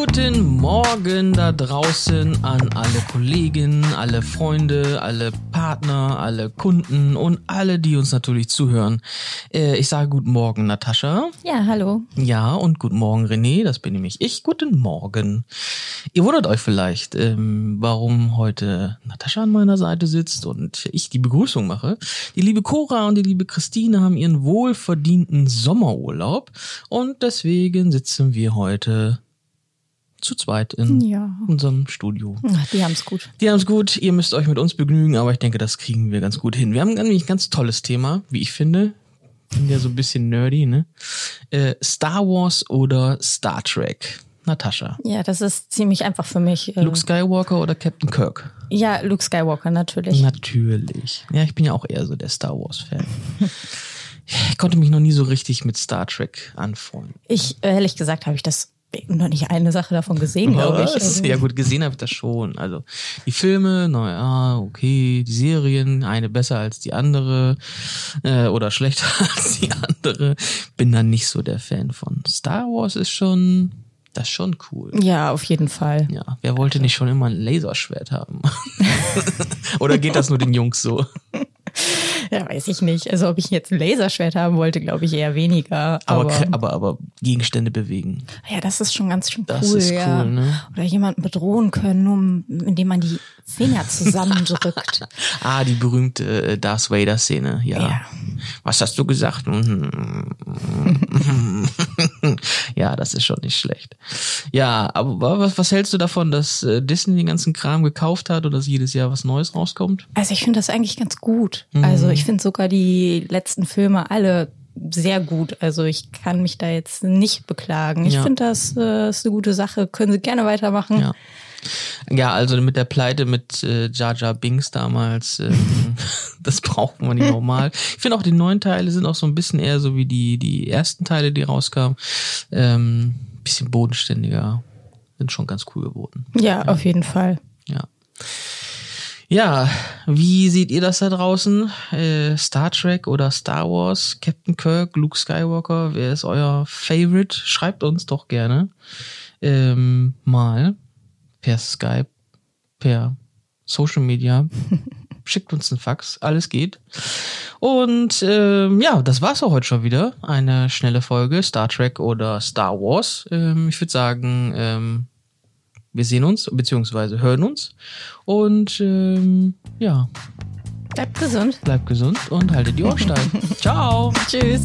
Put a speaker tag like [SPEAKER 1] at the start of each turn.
[SPEAKER 1] Guten Morgen da draußen an alle Kollegen, alle Freunde, alle Partner, alle Kunden und alle, die uns natürlich zuhören. Äh, ich sage guten Morgen, Natascha.
[SPEAKER 2] Ja, hallo.
[SPEAKER 1] Ja, und guten Morgen, René. Das bin nämlich ich. Guten Morgen. Ihr wundert euch vielleicht, ähm, warum heute Natascha an meiner Seite sitzt und ich die Begrüßung mache. Die liebe Cora und die liebe Christine haben ihren wohlverdienten Sommerurlaub und deswegen sitzen wir heute zu zweit in
[SPEAKER 2] Ja.
[SPEAKER 1] unserem Studio.
[SPEAKER 2] Ach, die haben's gut.
[SPEAKER 1] Die haben es gut, ihr müsst euch mit uns begnügen, aber ich denke, das kriegen wir ganz gut hin. Wir haben nämlich ein ganz tolles Thema, wie ich finde. Bin ja so ein bisschen nerdy, ne? Äh, Star Wars oder Star Trek? Natascha.
[SPEAKER 2] Ja, das ist ziemlich einfach für mich. Äh,
[SPEAKER 1] Luke Skywalker oder Captain Kirk?
[SPEAKER 2] Ja, Luke Skywalker natürlich.
[SPEAKER 1] Natürlich. Ja, ich bin ja auch eher so der Star Wars-Fan. Ich konnte mich noch nie so richtig mit Star Trek anfreunden.
[SPEAKER 2] Ich, äh, ehrlich gesagt, habe ich das noch nicht eine Sache davon gesehen, glaube ich. Also,
[SPEAKER 1] Ja gut, gesehen habe ich das schon. Also die Filme, naja, okay, die Serien, eine besser als die andere äh, oder schlechter als die andere. Bin dann nicht so der Fan von. Star Wars ist schon, das ist schon cool.
[SPEAKER 2] ja, auf jeden Fall.
[SPEAKER 1] Ja, wer wollte nicht schon immer ein Laserschwert haben? oder geht das nur den Jungs so?
[SPEAKER 2] Ja, weiß ich nicht. Also ob ich jetzt ein Laserschwert haben wollte, glaube ich eher weniger.
[SPEAKER 1] Aber,
[SPEAKER 2] Aber,
[SPEAKER 1] aber, aber Gegenstände bewegen.
[SPEAKER 2] ja, das ist schon ganz schön
[SPEAKER 1] Das
[SPEAKER 2] cool.
[SPEAKER 1] ist
[SPEAKER 2] ja.
[SPEAKER 1] cool, ne?
[SPEAKER 2] Oder jemanden bedrohen können, nur indem man die Finger zusammendrückt.
[SPEAKER 1] Ah, die berühmte äh, Darth Vader Szene, ja.
[SPEAKER 2] Ja.
[SPEAKER 1] Was hast du gesagt? ja, das ist schon nicht schlecht. Ja, aber was, was hältst du davon, dass äh, Disney den ganzen Kram gekauft hat und dass jedes Jahr was Neues rauskommt?
[SPEAKER 2] Also ich finde das eigentlich ganz gut.
[SPEAKER 1] Mhm.
[SPEAKER 2] Also ich finde sogar die letzten Filme alle sehr gut. Also ich kann mich da jetzt nicht beklagen. Ich
[SPEAKER 1] Ja.
[SPEAKER 2] finde das äh, ist eine gute Sache. Können Sie gerne weitermachen.
[SPEAKER 1] Ja. Ja, also mit der Pleite mit äh, Jar Binks damals, ähm, das braucht man nicht normal. Ich finde auch die neuen Teile sind auch so ein bisschen eher so wie die die ersten Teile, die rauskamen, ähm, bisschen bodenständiger, sind schon ganz cool geworden.
[SPEAKER 2] Ja, auf jeden Fall.
[SPEAKER 1] Ja. Ja, wie seht ihr das da draußen? Äh, Star Trek oder Star Wars? Captain Kirk, Luke Skywalker, wer ist euer Favorite? Schreibt uns doch gerne ähm, mal per Skype, per Social Media. Schickt uns einen Fax, alles geht. Und ähm, ja, das war's auch heute schon wieder. Eine schnelle Folge Star Trek oder Star Wars. Ähm, ich würde sagen, ähm, wir sehen uns, beziehungsweise hören uns. Und ähm, ja,
[SPEAKER 2] Bleibt gesund.
[SPEAKER 1] bleibt gesund und haltet die Ohren steif. Ciao!
[SPEAKER 2] Tschüss.